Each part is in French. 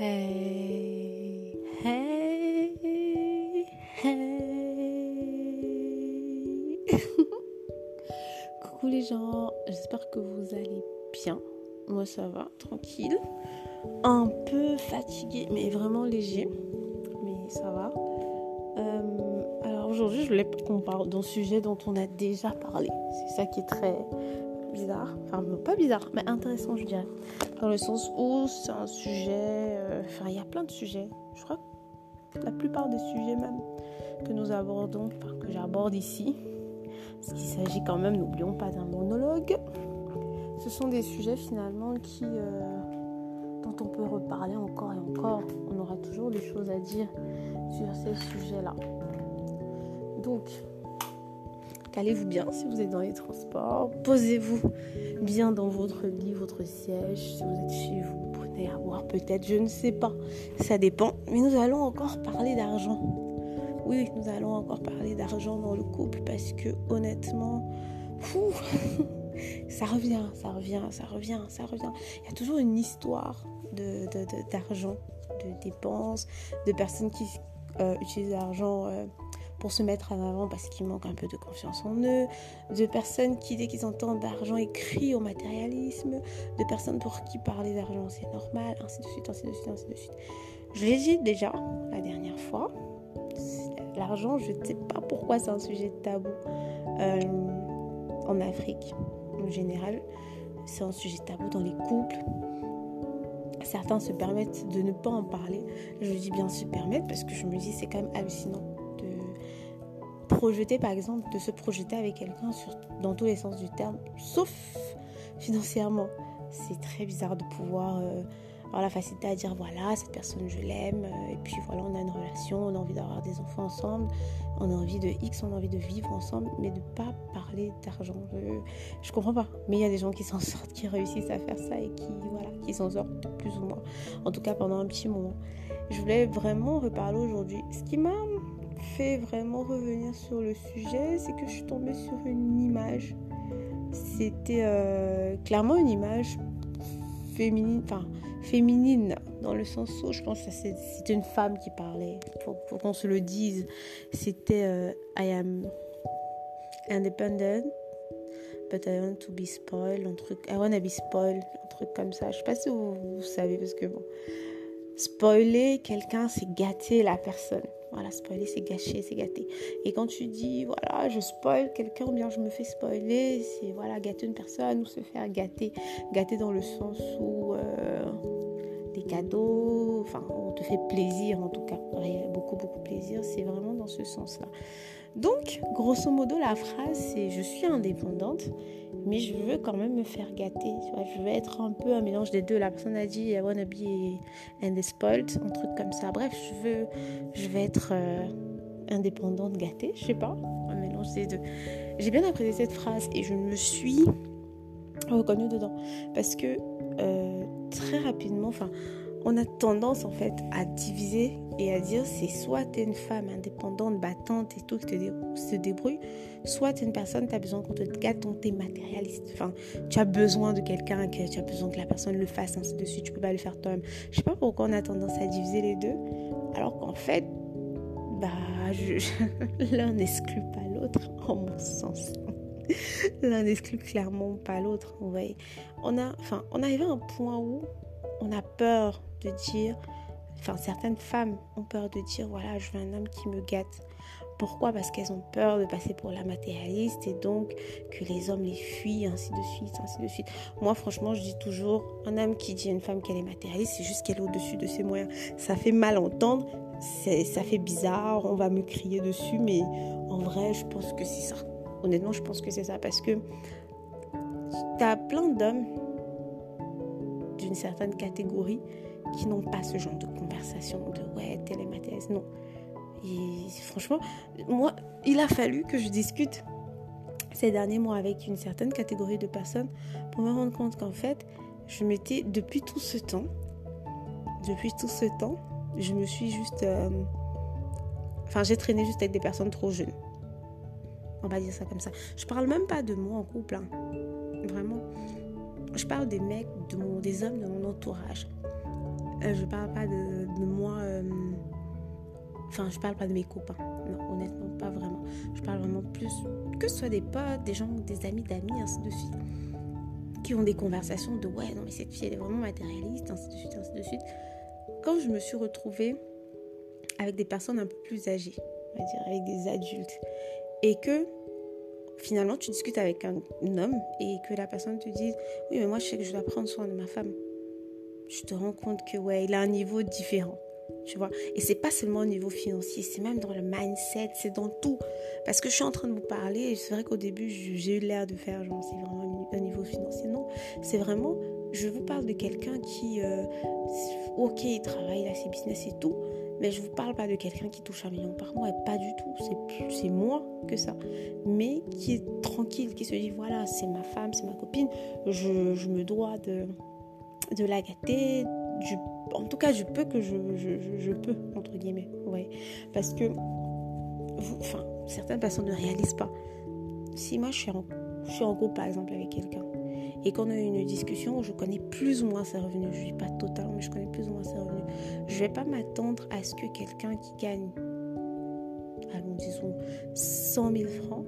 Hey, hey, hey. Coucou les gens, j'espère que vous allez bien. Moi ça va, tranquille. Un peu fatigué, mais vraiment léger. Mais ça va. Euh, alors aujourd'hui, je voulais qu'on parle d'un sujet dont on a déjà parlé. C'est ça qui est très bizarre. Enfin, pas bizarre, mais intéressant, je dirais. Dans le sens où c'est un sujet. Euh, enfin, il y a plein de sujets. Je crois que la plupart des sujets, même, que nous abordons, enfin, que j'aborde ici, parce qu'il s'agit quand même, n'oublions pas d'un monologue, ce sont des sujets finalement qui. Euh, dont on peut reparler encore et encore. On aura toujours des choses à dire sur ces sujets-là. Donc, Calez-vous bien si vous êtes dans les transports? Posez-vous bien dans votre lit, votre siège. Si vous êtes chez vous, prenez à boire peut-être, je ne sais pas. Ça dépend. Mais nous allons encore parler d'argent. Oui, nous allons encore parler d'argent dans le couple parce que honnêtement, ça revient, ça revient, ça revient, ça revient. Il y a toujours une histoire d'argent, de, de, dépenses, de personnes qui euh, utilisent l'argent. Euh, pour se mettre en avant parce qu'ils manquent un peu de confiance en eux, de personnes qui, dès qu'ils entendent d'argent, écrient au matérialisme, de personnes pour qui parler d'argent c'est normal, ainsi de suite, ainsi de suite, ainsi de suite. Je l'ai dit déjà la dernière fois, l'argent, je ne sais pas pourquoi c'est un sujet tabou euh, en Afrique en général. C'est un sujet tabou dans les couples. Certains se permettent de ne pas en parler. Je dis bien se permettre parce que je me dis c'est quand même hallucinant projeter, par exemple, de se projeter avec quelqu'un dans tous les sens du terme, sauf financièrement. C'est très bizarre de pouvoir euh, avoir la facilité à dire voilà, cette personne je l'aime, euh, et puis voilà, on a une relation, on a envie d'avoir des enfants ensemble, on a envie de X, on a envie de vivre ensemble, mais de pas parler d'argent. Je, je comprends pas. Mais il y a des gens qui s'en sortent, qui réussissent à faire ça et qui, voilà, qui s'en sortent plus ou moins. En tout cas pendant un petit moment. Je voulais vraiment reparler aujourd'hui. Ce qui m'a fait vraiment revenir sur le sujet, c'est que je suis tombée sur une image. C'était euh, clairement une image féminine, enfin féminine dans le sens où je pense que c'était une femme qui parlait, pour, qu'on se le dise. C'était euh, I am independent, but I want to be spoiled, un truc, I want to be spoiled, un truc comme ça. Je sais pas si vous, vous savez parce que bon, spoiler quelqu'un, c'est gâter la personne. Voilà, spoiler, c'est gâcher, c'est gâter. Et quand tu dis, voilà, je spoil quelqu'un ou bien je me fais spoiler, c'est voilà, gâter une personne ou se faire gâter. Gâter dans le sens où euh, des cadeaux, enfin, on te fait plaisir en tout cas. Beaucoup, beaucoup plaisir, c'est vraiment dans ce sens-là. Donc, grosso modo, la phrase, c'est je suis indépendante, mais je veux quand même me faire gâter. je veux être un peu un mélange des deux. La personne a dit I wanna be and spoiled, un truc comme ça. Bref, je veux, je être euh, indépendante, gâtée, je sais pas, un mélange des deux. J'ai bien apprécié cette phrase et je me suis reconnue dedans parce que euh, très rapidement, enfin on a tendance en fait à diviser et à dire c'est soit tu es une femme indépendante, battante et tout, qui te se débrouille, soit tu es une personne, tu as besoin qu'on te gâte, on t'es matérialiste. Enfin, tu as besoin de quelqu'un, que tu as besoin que la personne le fasse, ainsi de suite, tu peux pas le faire toi-même. Je sais pas pourquoi on a tendance à diviser les deux, alors qu'en fait, bah, l'un n'exclut pas l'autre, en mon sens. l'un n'exclut clairement pas l'autre. On a, enfin, on arrive à un point où on a peur de dire, enfin certaines femmes ont peur de dire, voilà, je veux un homme qui me gâte. Pourquoi? Parce qu'elles ont peur de passer pour la matérialiste et donc que les hommes les fuient, ainsi de suite, ainsi de suite. Moi, franchement, je dis toujours, un homme qui dit à une femme qu'elle est matérialiste, c'est juste qu'elle est au-dessus de ses moyens. Ça fait mal entendre, ça fait bizarre, on va me crier dessus, mais en vrai, je pense que c'est ça. Honnêtement, je pense que c'est ça parce que tu as plein d'hommes d'une certaine catégorie qui n'ont pas ce genre de de ouais, telle est Non. Et franchement, moi, il a fallu que je discute ces derniers mois avec une certaine catégorie de personnes pour me rendre compte qu'en fait, je m'étais, depuis tout ce temps, depuis tout ce temps, je me suis juste. Euh, enfin, j'ai traîné juste avec des personnes trop jeunes. On va dire ça comme ça. Je parle même pas de moi en couple. Hein. Vraiment. Je parle des mecs, de des hommes de mon entourage Euh, je parle pas de, moi. Euh, enfin, je parle pas de mes copains. Non, honnêtement, pas vraiment. Je parle vraiment plus que ce soit des potes, des gens, des amis d'amis, ainsi de suite, qui ont des conversations de ouais, non, mais cette fille, elle est vraiment matérialiste, ainsi de suite, ainsi de suite. Quand je me suis retrouvée avec des personnes un peu plus âgées, on va dire, avec des adultes, et que finalement tu discutes avec un homme et que la personne te dit oui mais moi je sais que je dois prendre soin de ma femme tu te rends compte que ouais il a un niveau différent tu vois et c'est pas seulement au niveau financier c'est même dans le mindset c'est dans tout parce que je suis en train de vous parler et c'est vrai qu'au début j'ai eu l'air de faire genre c'est vraiment un niveau financier non c'est vraiment je vous parle de quelqu'un qui euh, ok il travaille il a ses business et tout mais je vous parle pas de quelqu'un qui touche un million par mois, pas du tout. C'est moins que ça. Mais qui est tranquille, qui se dit voilà, c'est ma femme, c'est ma copine, je, me dois de, de la gâter. en tout cas, je peux que je, peux, entre guillemets. Ouais. Parce que, enfin, certaines personnes ne réalisent pas. Si moi je suis en, groupe, par exemple, avec quelqu'un, et qu'on a eu une discussion où je connais plus ou moins ses revenus, je ne suis pas totalement, mais je connais plus ou moins ses revenus, je ne vais pas m'attendre à ce que quelqu'un qui gagne, allons disons, 100 000 francs,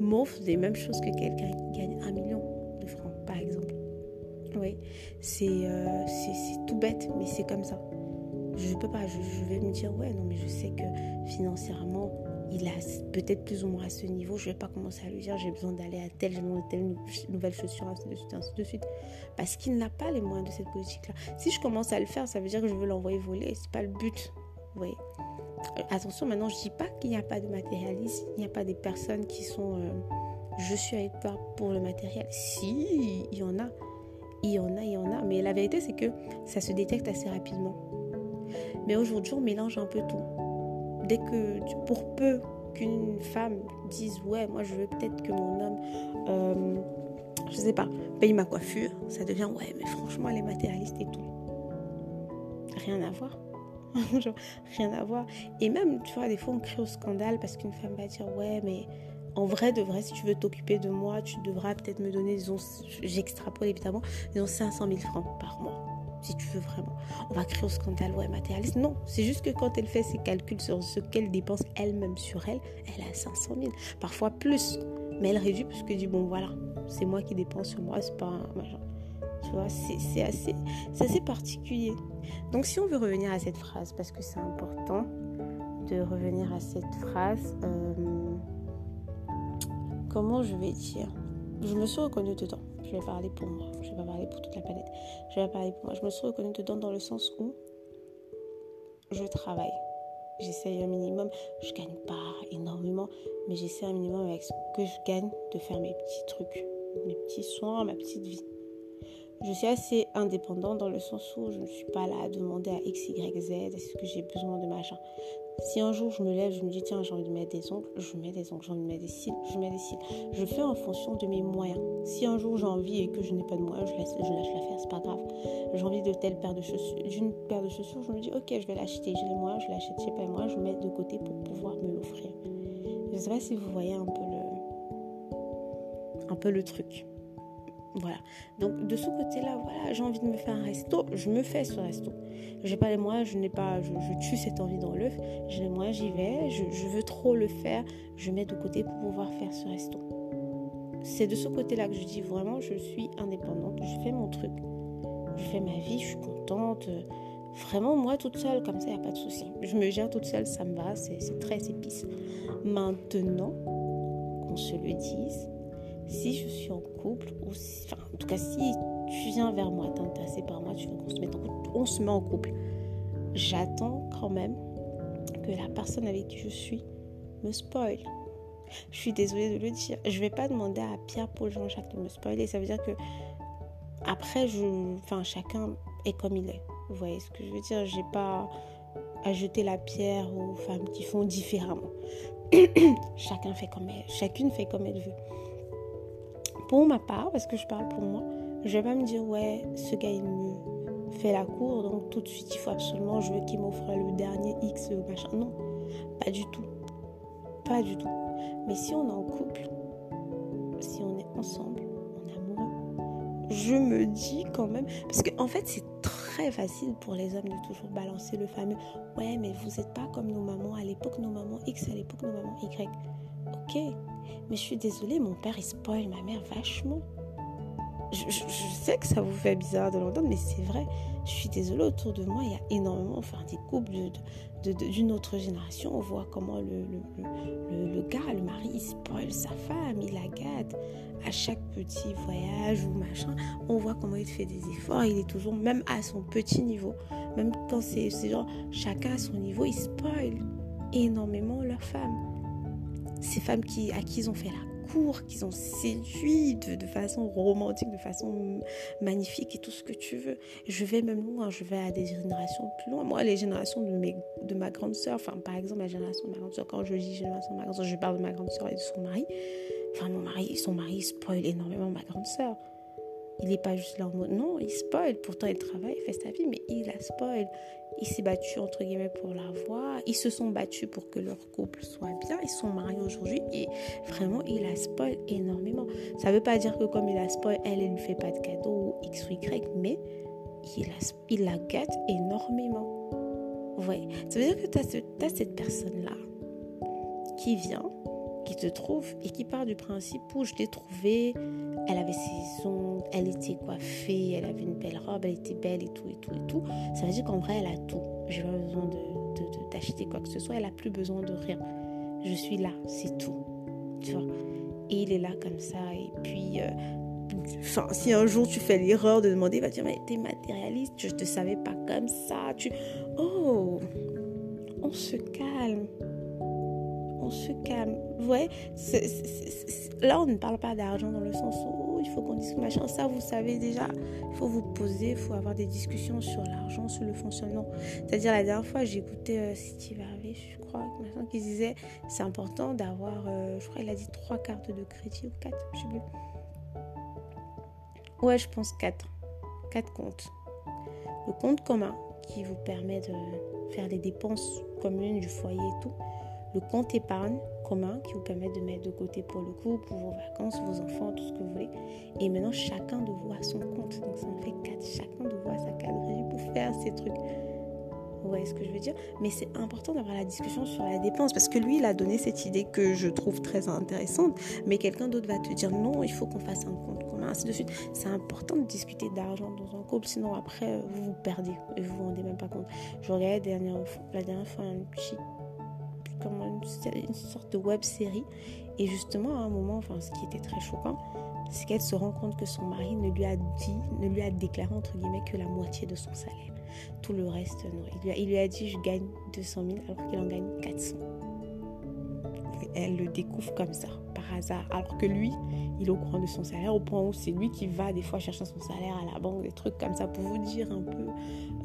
m'offre les mêmes choses que quelqu'un qui gagne 1 million Euh, c'est tout bête, mais c'est comme ça. Je ne peux pas, je, vais me dire, ouais, non, mais je sais que financièrement, il a peut-être plus ou moins à ce niveau, je ne vais pas commencer à lui dire j'ai besoin d'aller à tel, j'ai besoin de telle nouvelle chaussure, ainsi de suite, ainsi de suite. Parce qu'il n'a pas les moyens de cette politique-là. Si je commence à le faire, ça veut dire que je veux l'envoyer voler. C'est pas le but. Vous voyez euh, Attention, maintenant, je dis pas qu'il n'y a pas de matérialisme, il n'y a pas des personnes qui sont euh, je suis avec toi pour le matériel. Si, il y en a. Il y en a, il y en a. Mais la vérité, c'est que ça se détecte assez rapidement. Mais aujourd'hui, on mélange un peu tout dès que, pour peu qu'une femme dise ouais, moi je veux peut-être que mon homme, euh, je sais pas, paye ma coiffure, ça devient ouais, mais franchement elle est matérialiste et tout. Rien à voir. rien à voir. Et même, tu vois, des fois on crée au scandale parce qu'une femme va dire ouais, mais en vrai, de vrai, si tu veux t'occuper de moi, tu devras peut-être me donner, disons, j'extrapole évidemment, disons 500 000 francs par mois si tu veux vraiment. On va créer au scandale, ouais, matérialiste. Non, c'est juste que quand elle fait ses calculs sur ce qu'elle dépense elle-même sur elle, elle a 500 000, parfois plus. Mais elle réduit parce que dit, bon, voilà, c'est moi qui dépense sur moi, c'est pas un Tu vois, c'est assez, assez particulier. Donc, si on veut revenir à cette phrase, parce que c'est important de revenir à cette phrase, euh, comment je vais dire Je me suis reconnue dedans je vais parler pour moi, je vais pas parler pour toute la planète, je vais parler pour moi. Je me suis reconnue dedans dans le sens où je travaille. J'essaye un minimum, je gagne pas énormément, mais j'essaie un minimum avec ce que je gagne de faire mes petits trucs, mes petits soins, ma petite vie. Je suis assez indépendante dans le sens où je ne suis pas là à demander à X, Y, Z, est-ce que j'ai besoin de machin. Si un jour je me lève, je me dis tiens j'ai envie de mettre des ongles, je mets des ongles, j'ai envie de mettre des cils, je mets des cils. Je fais en fonction de mes moyens. Si un jour j'ai envie et que je n'ai pas de moyens, je, laisse, je lâche l'affaire, c'est pas grave. J'ai envie de telle paire de chaussures, d'une paire de chaussures, je me dis ok je vais l'acheter, j'ai les moyens, je l'achète, j'ai pas les moyens, je mets de côté pour pouvoir me l'offrir. Je sais pas si vous voyez un peu le, un peu le truc. Voilà. Donc de ce côté-là, voilà, j'ai envie de me faire un resto, je me fais ce resto. J'ai pas les moyens, je n'ai pas, je, tue cette envie dans l'œuf. J'ai les moyens, j'y vais. Je, veux trop le faire, je mets de côté pour pouvoir faire ce resto. C'est de ce côté-là que je dis vraiment, je suis indépendante, je fais mon truc, je fais ma vie, je suis contente. Vraiment, moi toute seule, comme ça, il n'y a pas de souci. Je me gère toute seule, ça me va, c'est très épice. Maintenant, qu'on se le dise, si je suis en couple, ou en tout cas, si tu viens vers moi, t'es intéressé par moi, tu veux qu'on se mette en couple, on se met en couple. J'attends quand même que la personne avec qui je suis me spoil. Je suis désolée de le dire. Je vais pas demander à Pierre, Paul, Jean-Jacques de me spoiler. Ça veut dire que après, enfin, chacun est comme il est. Vous voyez ce que je veux dire? J'ai pas à jeter la pierre aux femmes qui font différemment. Chacun fait comme elle, chacune fait comme elle veut pour ma part, parce que je parle pour moi, je vais pas me dire, ouais, ce gars, il me fait la cour, donc tout de suite, il faut absolument, je veux qu'il m'offre le dernier X, machin. Non, pas du tout. Pas du tout. Mais si on est en couple, si on est ensemble, on est amoureux, je me dis quand même, parce qu'en en fait, c'est très facile pour les hommes de toujours balancer le fameux Ouais, mais vous n'êtes pas comme nos mamans. À l'époque, nos mamans X, à l'époque, nos mamans Y. Ok, mais je suis désolée, mon père, il spoil ma mère vachement. Je, sais que ça vous fait bizarre de l'entendre, mais c'est vrai. Je suis désolée, autour de moi, il y a énormément, enfin, des couples d'une de, autre génération. On voit comment le, le, le, gars, le mari, il spoil sa femme, il la gâte à chaque petit voyage ou machin. On voit comment il fait des efforts. Il est toujours, même à son petit niveau, même quand c'est genre chacun à son niveau, il spoil énormément leur femme. Ces femmes qui, à qui ils ont fait la qu'ils ont séduit de, façon romantique, de façon magnifique et tout ce que tu veux. Je vais même loin, je vais à des générations plus loin. Moi, les générations de, mes, de ma grande soeur, enfin par exemple la génération de ma grande soeur, quand je dis génération de ma grande soeur, je parle de ma grande soeur et de son mari. Enfin, mon mari, son mari spoil énormément ma grande soeur. Il n'est pas juste là en mode non, il spoil. Pourtant, il travaille, il fait sa vie, mais il la spoil. Il s'est battu entre guillemets pour la voir. Ils se sont battus pour que leur couple soit bien. Ils sont mariés aujourd'hui et vraiment, il la spoil énormément. Ça ne veut pas dire que comme il la spoil, elle, lui fait pas de cadeau ou X ou Y, mais il la, il la gâte énormément. Ouais. Ça veut dire que tu as cette personne-là qui vient qui te trouve et qui part du principe où je l'ai trouvée, elle avait ses ongles, elle était coiffée, elle avait une belle robe, elle était belle et tout et tout et tout. Ça veut dire qu'en vrai, elle a tout. J'ai pas besoin de, d'acheter quoi que ce soit, elle a plus besoin de rien. Je suis là, c'est tout. Tu vois Et il est là comme ça. Et puis, euh, enfin, si un jour tu fais l'erreur de demander, va dire, mais t'es matérialiste, je te savais pas comme ça. Tu... Oh, on se calme se calme. Ouais, là, on ne parle pas d'argent dans le sens où il faut qu'on discute machin. Ça, vous savez déjà, il faut vous poser, il faut avoir des discussions sur l'argent, sur le fonctionnement. C'est-à-dire, la dernière fois, j'ai écouté euh, Steve Harvey, je crois, qui disait c'est important d'avoir, euh, je crois, il a dit trois cartes de crédit ou quatre, je sais plus. Ouais, je pense quatre. Quatre comptes. Le compte commun qui vous permet de faire des dépenses communes du foyer et tout le compte épargne commun qui vous permet de mettre de côté pour le coup, pour vos vacances, vos enfants, tout ce que vous voulez. Et maintenant, chacun de vous a son compte. Donc ça en fait quatre. Chacun de vous a sa cadrerie pour faire ces trucs. Vous voyez ce que je veux dire? Mais c'est important d'avoir la discussion sur la dépense parce que lui, il a donné cette idée que je trouve très intéressante, mais quelqu'un d'autre va te dire non, il faut qu'on fasse un compte commun, ainsi de suite. C'est important de discuter d'argent dans un couple, sinon après, vous vous perdez et vous vous rendez même pas compte. Je regardais la dernière, la dernière fois un petit comme une, sorte de web série. Et justement, à un moment, enfin, ce qui était très choquant, c'est qu'elle se rend compte que son mari ne lui a dit, ne lui a déclaré entre guillemets que la moitié de son salaire. Tout le reste, non. Il lui a, il lui a dit je gagne 200 000 alors qu'il en gagne 400 elle le découvre comme ça, par hasard. Alors que lui, il au courant de son salaire, au point où c'est lui qui va des fois chercher son salaire à la banque, des trucs comme ça, pour vous dire un peu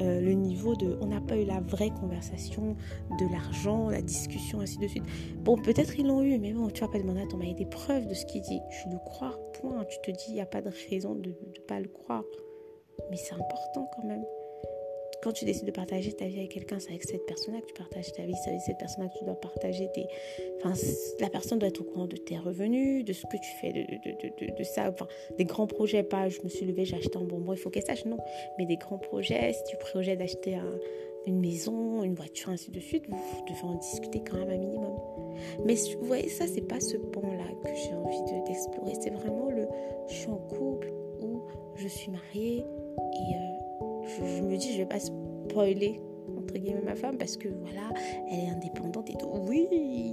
euh, le niveau de... On n'a pas eu la vraie conversation de l'argent, la discussion, ainsi de suite. Bon, peut-être ils l'ont eu, mais bon, tu vas pas demander à ton mari des preuves de ce qu'il dit. Je le crois, point. Tu te dis, il n'y a pas de raison de ne pas le croire. Mais c'est important quand même quand tu décides de partager ta vie avec quelqu'un, c'est avec cette personne-là que tu partages ta vie, c'est avec cette personne-là que tu dois partager tes... Enfin, la personne doit être au courant de tes revenus, de ce que tu fais, de, de, de, de ça. Enfin, des grands projets, pas je me suis levée, j'ai acheté un bonbon, il faut qu'elle sache, non. Mais des grands projets, si tu projettes d'acheter une maison, une voiture, ainsi de suite, vous devez en discuter quand même un minimum. Mais vous voyez, ça, c'est pas ce pont-là que j'ai envie d'explorer. c'est vraiment le je suis en couple ou je suis mariée et... Euh, je, me dis, je vais pas spoiler, entre guillemets, ma femme, parce que voilà, elle est indépendante et tout. Oui,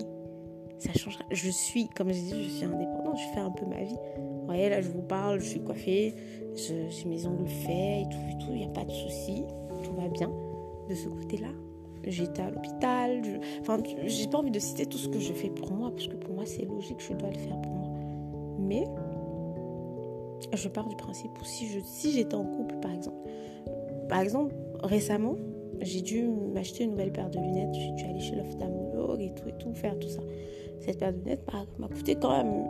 ça changera. Je suis, comme je dis, je suis indépendante, je fais un peu ma vie. Vous voyez, là, je vous parle, je suis coiffée, j'ai mes ongles faits et tout, et tout, il n'y a pas de souci, tout va bien de ce côté-là. J'étais à l'hôpital, enfin, j'ai pas envie de citer tout ce que je fais pour moi, parce que pour moi, c'est logique, je dois le faire pour moi. Mais, je pars du principe où si j'étais en couple, par exemple, par exemple, récemment, j'ai dû m'acheter une nouvelle paire de lunettes. J'ai dû aller chez l'ophtalmologue et tout et tout, faire tout ça. Cette paire de lunettes m'a coûté quand même,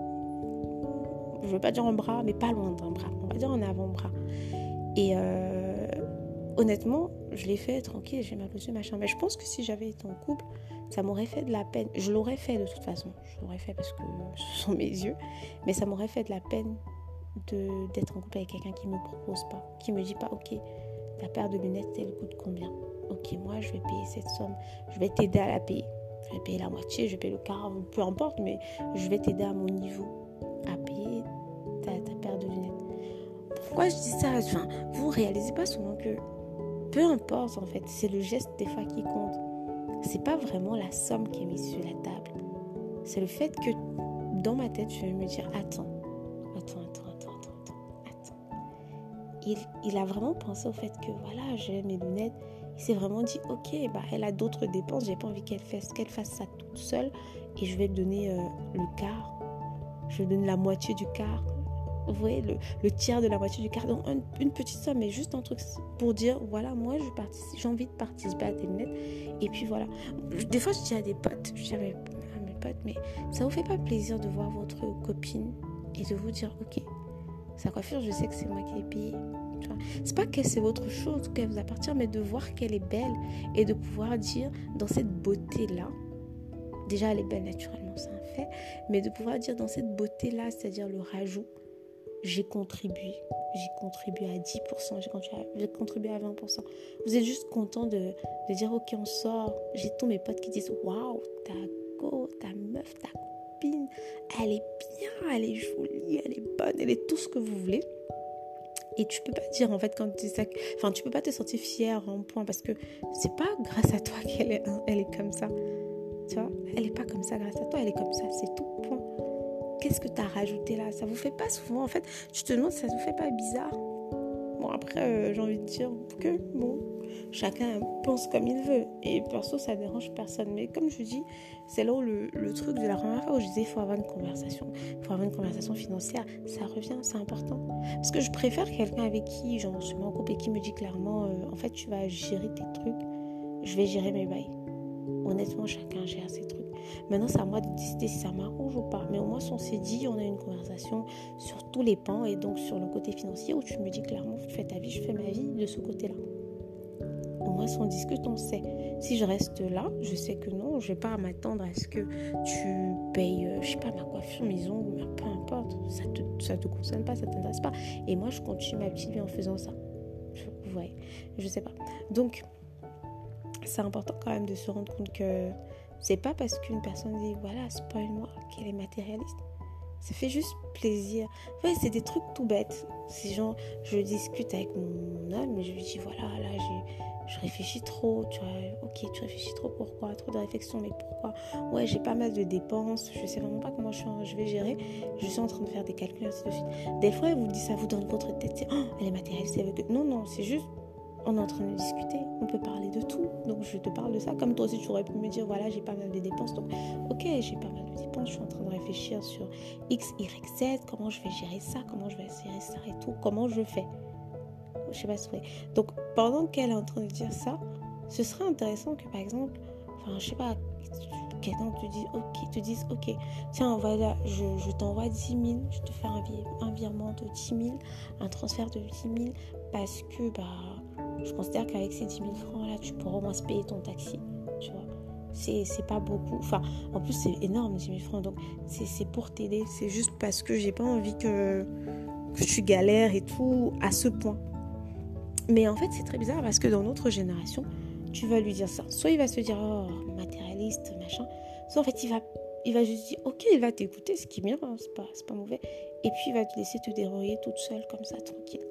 je ne veux pas dire un bras, mais pas loin d'un bras. On va dire un avant-bras. Et euh, honnêtement, je l'ai fait tranquille, j'ai ma posture, machin. Mais je pense que si j'avais été en couple, ça m'aurait fait de la peine. Je l'aurais fait de toute façon. Je l'aurais fait parce que ce sont mes yeux. Mais ça m'aurait fait de la peine d'être en couple avec quelqu'un qui ne me propose pas, qui me dit pas, ok, ta paire de lunettes, elle coûte combien? Ok, moi, je vais payer cette somme. Je vais t'aider à la payer. Je vais payer la moitié, je vais payer le quart, peu importe, mais je vais t'aider à mon niveau à payer ta, paire de lunettes. Pourquoi je dis ça? Enfin, Vous réalisez pas souvent que peu importe en fait, c'est le geste des fois qui compte. C'est pas vraiment la somme qui est mise sur la table. C'est le fait que dans ma tête, je vais me dire attends, Il, a vraiment pensé au fait que voilà, j'ai mes lunettes. Il s'est vraiment dit ok, bah elle a d'autres dépenses, j'ai pas envie qu'elle fasse, qu'elle fasse ça toute seule et je vais donner euh, le quart. Je vais donner la moitié du quart vous voyez, le, tiers de la moitié du quart. Donc, une petite somme, mais juste un truc pour dire voilà, moi, j'ai envie de participer à tes lunettes. Et puis voilà. Des fois, je dis à des potes, je dis à mes, potes, mais ça vous fait pas plaisir de voir votre copine et de vous dire ok, sa coiffure, je sais que c'est moi qui l'ai payée. C'est pas que c'est votre chose, qu'elle vous appartient, mais de voir qu'elle est belle et de pouvoir dire dans cette beauté-là, déjà elle est belle naturellement, c'est un fait, mais de pouvoir dire dans cette beauté-là, c'est-à-dire le rajout, j'ai contribué. J'ai contribué à 10%, j'ai contribué, à 20%. Vous êtes juste content de, dire, ok, on sort. J'ai tous mes potes qui disent, waouh, ta go, ta meuf, ta elle est bien, elle est jolie, elle est bonne, elle est tout ce que vous voulez. Et tu peux pas dire en fait quand tu ça, enfin tu peux pas te sentir fier en point parce que c'est pas grâce à toi qu'elle est, elle est comme ça. Tu vois, elle est pas comme ça grâce à toi, elle est comme ça, c'est tout point qu'est-ce que tu as rajouté là? Ça vous fait pas souvent, en fait, tu te demandes ça vous fait pas bizarre. Bon, après, euh, j'ai envie de dire que, bon, chacun pense comme il veut. Et perso, ça dérange personne. Mais comme je dis, c'est là où le, truc de la première fois où je disais, il faut avoir une conversation. Il faut avoir une conversation financière. Ça revient, c'est important. Parce que je préfère quelqu'un avec qui, genre, je suis en couple et qui me dit clairement, euh, en fait, tu vas gérer tes trucs. Je vais gérer mes bails. Honnêtement, chacun gère ses trucs. Maintenant, c'est à moi de décider si ça m'arrange ou pas. Mais au moins, on s'est dit, on a une conversation sur tous les pans et donc sur le côté financier où tu me dis clairement, tu fais ta vie, je fais ma vie de ce côté-là. Moins, si on discute, on sait. Si je reste là, je sais que non, je vais pas m'attendre à ce que tu payes, euh, je sais pas, ma coiffure, maison, peu importe. Ça te, ça te concerne pas, ça t'intéresse pas. Et moi, je continue ma petite vie en faisant ça. Vous voyez, je sais pas. Donc, c'est important quand même de se rendre compte que c'est pas parce qu'une personne dit voilà, spoil-moi qu'elle est matérialiste. Ça fait juste plaisir. Ouais, c'est des trucs tout bêtes. C'est genre, je discute avec mon et je lui dis voilà, là, je réfléchis trop. Tu vois, ok, tu réfléchis trop, pourquoi Trop de réflexion, mais pourquoi? Ouais, j'ai pas mal de dépenses. Je sais vraiment pas comment je, vais gérer. Je suis en train de faire des calculs, ainsi de suite. Des fois, elle vous dit ça vous donne votre tête. oh, elle est matérialiste. Non, non, c'est juste on est en train de discuter, on peut parler de tout. Donc je te parle de ça. Comme toi aussi, tu aurais pu me dire, voilà, j'ai pas mal de dépenses. Donc, ok, j'ai pas mal de dépenses. Je suis en train de réfléchir sur X, Y, Z. Comment je vais gérer ça Comment je vais gérer ça et tout Comment je fais Je sais pas si Donc, pendant qu'elle est en train de dire ça, ce serait intéressant que, par exemple, enfin, je sais pas, quelqu'un te dise, ok, tiens, voilà, je, t'envoie 10 000, je te fais un, virement de 10 000, un transfert de 10 000, parce que, bah, je considère qu'avec ces 10 000 francs là, tu pourras au moins se payer ton taxi. C'est pas beaucoup. En plus, c'est énorme 10 000 francs. Donc, c'est pour t'aider. C'est juste parce que j'ai pas envie que, que tu galères et tout à ce point. Mais en fait, c'est très bizarre parce que dans notre génération, tu vas lui dire ça. Soit il va se dire, oh, matérialiste, machin. Soit en fait, il va, il va juste dire, ok, il va t'écouter, ce qui est bien, hein, c'est pas, pas mauvais. Et puis, il va te laisser te dérouiller toute seule, comme ça, tranquille.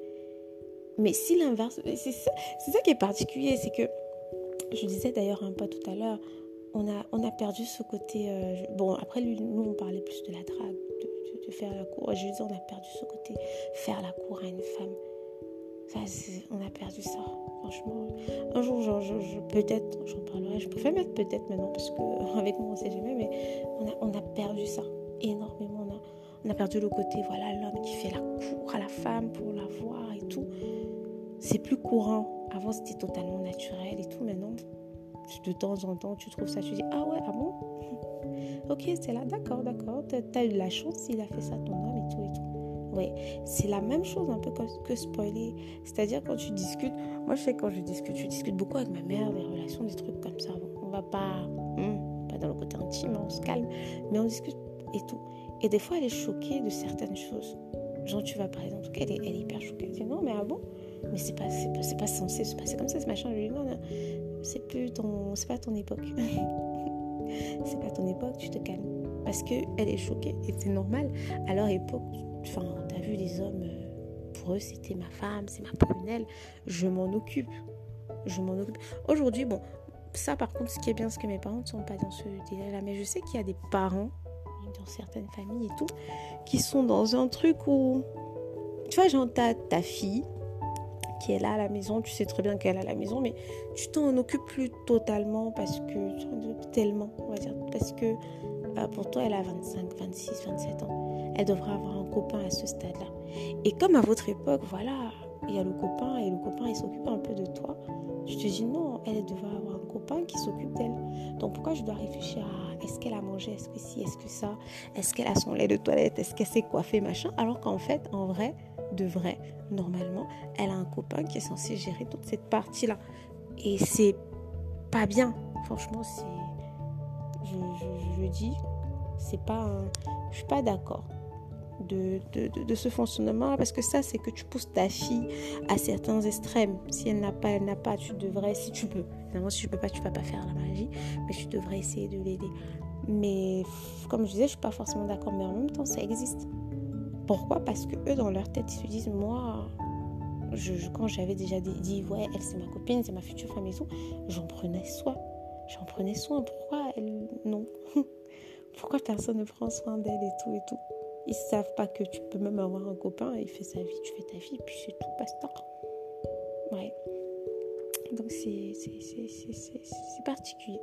Mais si l'inverse, c'est ça, ça, qui est particulier, c'est que, je disais d'ailleurs un peu tout à l'heure, on a, on a perdu ce côté. Euh, bon, après, nous, on parlait plus de la drague, de, faire la cour. Je disais, on a perdu ce côté faire la cour à une femme. On a perdu ça, franchement. Un jour, genre, peut-être, j'en parlerai, je préfère mettre peut-être maintenant, parce qu'avec moi, on sait jamais, mais on a, on a perdu ça énormément. On a, on a perdu le côté, voilà, l'homme qui fait la cour à la femme pour la voir et tout c'est plus courant. Avant, c'était totalement naturel et tout. Maintenant, de temps en temps, tu trouves ça, tu dis Ah ouais, ah bon? Ok, c'est là, d'accord, d'accord. T'as as eu la chance, il a fait ça ton homme et tout et tout. Oui, c'est la même chose un peu que, spoiler. C'est-à-dire quand tu discutes, moi je sais quand je discute, je discute beaucoup avec ma mère, des relations, des trucs comme ça. on va pas, hmm, pas dans le côté intime, on se calme, mais on discute et tout. Et des fois, elle est choquée de certaines choses. Genre, tu vas par exemple, elle est, elle est hyper choquée. Elle dit non, mais ah bon? Mais c'est pas, c'est pas, censé se passer comme ça, ce machin. Je lui dis, non, non, c'est plus ton, c'est pas ton époque. c'est pas ton époque, tu te calmes. Parce qu'elle est choquée et c'est normal. À leur époque, enfin, t'as vu les hommes, euh, pour eux, c'était ma femme, c'est ma prunelle, je m'en occupe. Je m'en occupe. Aujourd'hui, bon, ça par contre, ce qui est bien, c'est que mes parents ne sont pas dans ce délai-là. Mais je sais qu'il y a des parents, dans certaines familles et tout, qui sont dans un truc où, tu vois, genre, ta, ta fille qui est là à la maison, tu sais très bien qu'elle est à la maison, mais tu t'en occupes plus totalement parce que, tellement, on va dire, parce que bah, pour toi, elle a 25, 26, 27 ans. Elle devrait avoir un copain à ce stade-là. Et comme à votre époque, voilà, il y a le copain et le copain, il s'occupe un peu de toi. Tu te dis non, elle devrait avoir un copain qui s'occupe d'elle. Donc pourquoi je dois réfléchir à est-ce qu'elle a mangé, est-ce que si, est-ce que ça, est-ce qu'elle a son lait de toilette, est-ce qu'elle s'est coiffée, machin. Alors qu'en fait, en vrai, de vrai, normalement, elle a un copain qui est censé gérer toute cette partie-là. Et c'est pas bien. Franchement, c'est. Je, je, je dis, c'est pas. Je suis pas d'accord de, de, de, ce fonctionnement parce que ça, c'est que tu pousses ta fille à certains extrêmes. Si elle n'a pas, elle n'a pas, tu devrais, si tu peux. Évidemment, si tu peux pas, tu vas pas faire la magie, mais tu devrais essayer de l'aider. Mais comme je disais, je suis pas forcément d'accord, mais en même temps, ça existe. Pourquoi? Parce que eux, dans leur tête, ils se disent, moi, je, quand j'avais déjà dit, ouais, elle c'est ma copine, c'est ma future femme et tout, j'en prenais soin. J'en prenais soin. Pourquoi elle, non? Pourquoi personne ne prend soin d'elle et tout et tout? Ils savent pas que tu peux même avoir un copain, il fait sa vie, tu fais ta vie, puis c'est tout, basta. Ouais. Donc c'est particulier.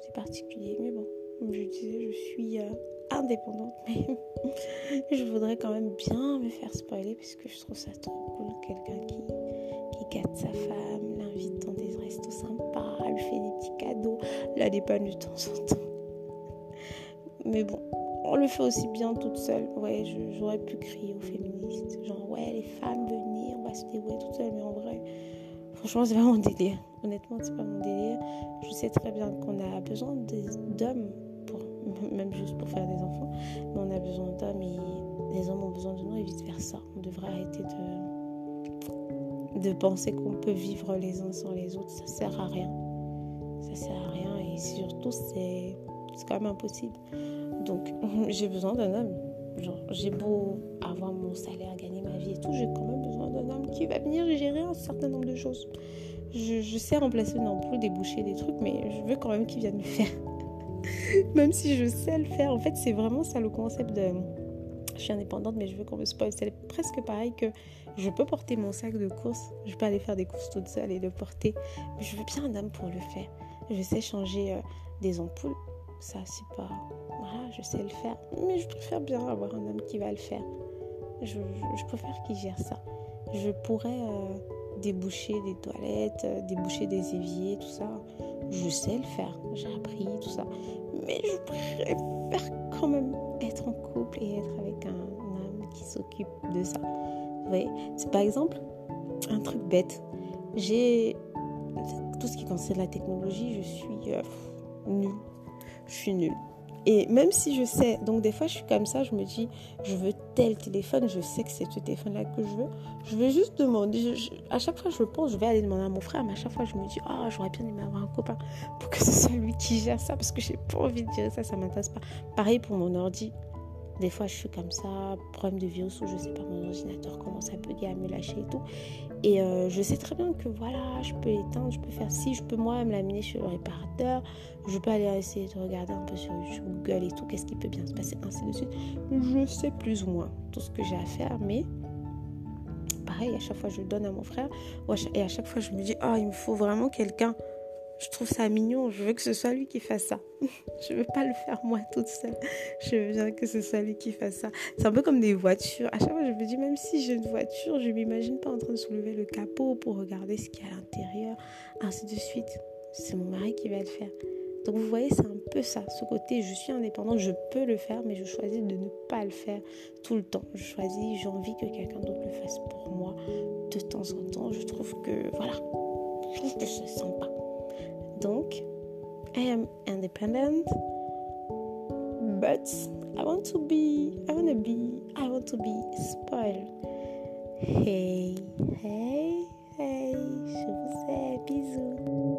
C'est particulier, mais bon, comme je disais, je suis euh, indépendante, mais je voudrais quand même bien me faire spoiler parce que je trouve ça trop cool. Quelqu'un qui, qui gâte sa femme, l'invite dans des restos sympas, lui fait des petits cadeaux, la dépanne de temps en temps. Mais bon, on le fait aussi bien toute seule. Ouais, j'aurais pu crier aux féministes. Genre, ouais, les femmes, venez, on va se dévouer toute seule. Mais en vrai, franchement, c'est pas mon délire. Honnêtement, c'est pas mon délire. Je sais très bien qu'on a besoin d'hommes, même juste pour faire des enfants. Mais on a besoin d'hommes et les hommes ont besoin de nous et vice-versa. On devrait arrêter de, de penser qu'on peut vivre les uns sans les autres. Ça sert à rien. Ça sert à rien et surtout, c'est quand même impossible. Donc, j'ai besoin d'un homme. Genre, j'ai beau avoir mon salaire, gagner ma vie et tout, j'ai quand même besoin d'un homme qui va venir gérer un certain nombre de choses. Je, sais remplacer une ampoule, déboucher des trucs, mais je veux quand même qu'il vienne le faire. même si je sais le faire. En fait, c'est vraiment ça le concept de. Je suis indépendante, mais je veux qu'on me spoil. C'est presque pareil que je peux porter mon sac de course. Je peux aller faire des courses toute seule et le porter. Mais je veux bien un homme pour le faire. Je sais changer euh, des ampoules. Ça, c'est pas voilà, je sais le faire. Mais je préfère bien avoir un homme qui va le faire. Je, préfère qu'il gère ça. Je pourrais euh, déboucher des toilettes, euh, déboucher des éviers, tout ça. Je sais le faire. J'ai appris tout ça. Mais je préfère quand même être en couple et être avec un, homme qui s'occupe de ça. Oui, c'est par exemple un truc bête. J'ai tout ce qui concerne la technologie, je suis euh, nulle. Je suis nulle. Et même si je sais, donc des fois je suis comme ça, je me dis, je veux tel téléphone, je sais que c'est ce téléphone-là que je veux. Je vais juste demander, à chaque fois je pense, je vais aller demander à mon frère, mais à chaque fois je me dis, ah, j'aurais bien aimé avoir un copain pour que ce soit lui qui gère ça, parce que j'ai pas envie de gérer ça, ça m'intéresse pas. Pareil pour mon ordi. Des fois, je suis comme ça, problème de virus ou je sais pas, mon ordinateur commence à bugger, à me lâcher et tout. Et euh, je sais très bien que voilà, je peux l'éteindre, je peux faire si, je peux moi-même l'amener chez le réparateur, je peux aller essayer de regarder un peu sur Google et tout, qu'est-ce qui peut bien se passer, ainsi de suite. Je sais plus ou moins tout ce que j'ai à faire, mais pareil, à chaque fois je donne à mon frère, et à chaque fois je me dis, oh, il me faut vraiment quelqu'un je trouve ça mignon. Je veux que ce soit lui qui fasse ça. je veux pas le faire moi toute seule. Je veux bien que ce soit lui qui fasse ça. C'est un peu comme des voitures. À chaque fois, je me dis, même si j'ai une voiture, je m'imagine pas en train de soulever le capot pour regarder ce qu'il y a à l'intérieur, ainsi de suite. C'est mon mari qui va le faire. Donc vous voyez, c'est un peu ça, ce côté, je suis indépendante, je peux le faire, mais je choisis de ne pas le faire tout le temps. Je choisis, j'ai envie que quelqu'un d'autre le fasse pour moi de temps en temps. Je trouve que, voilà, je trouve que c'est sympa. Donc, I am independent, but I want to be, I want to be, I want to be spoiled. Hey, hey, hey, je vous bisous.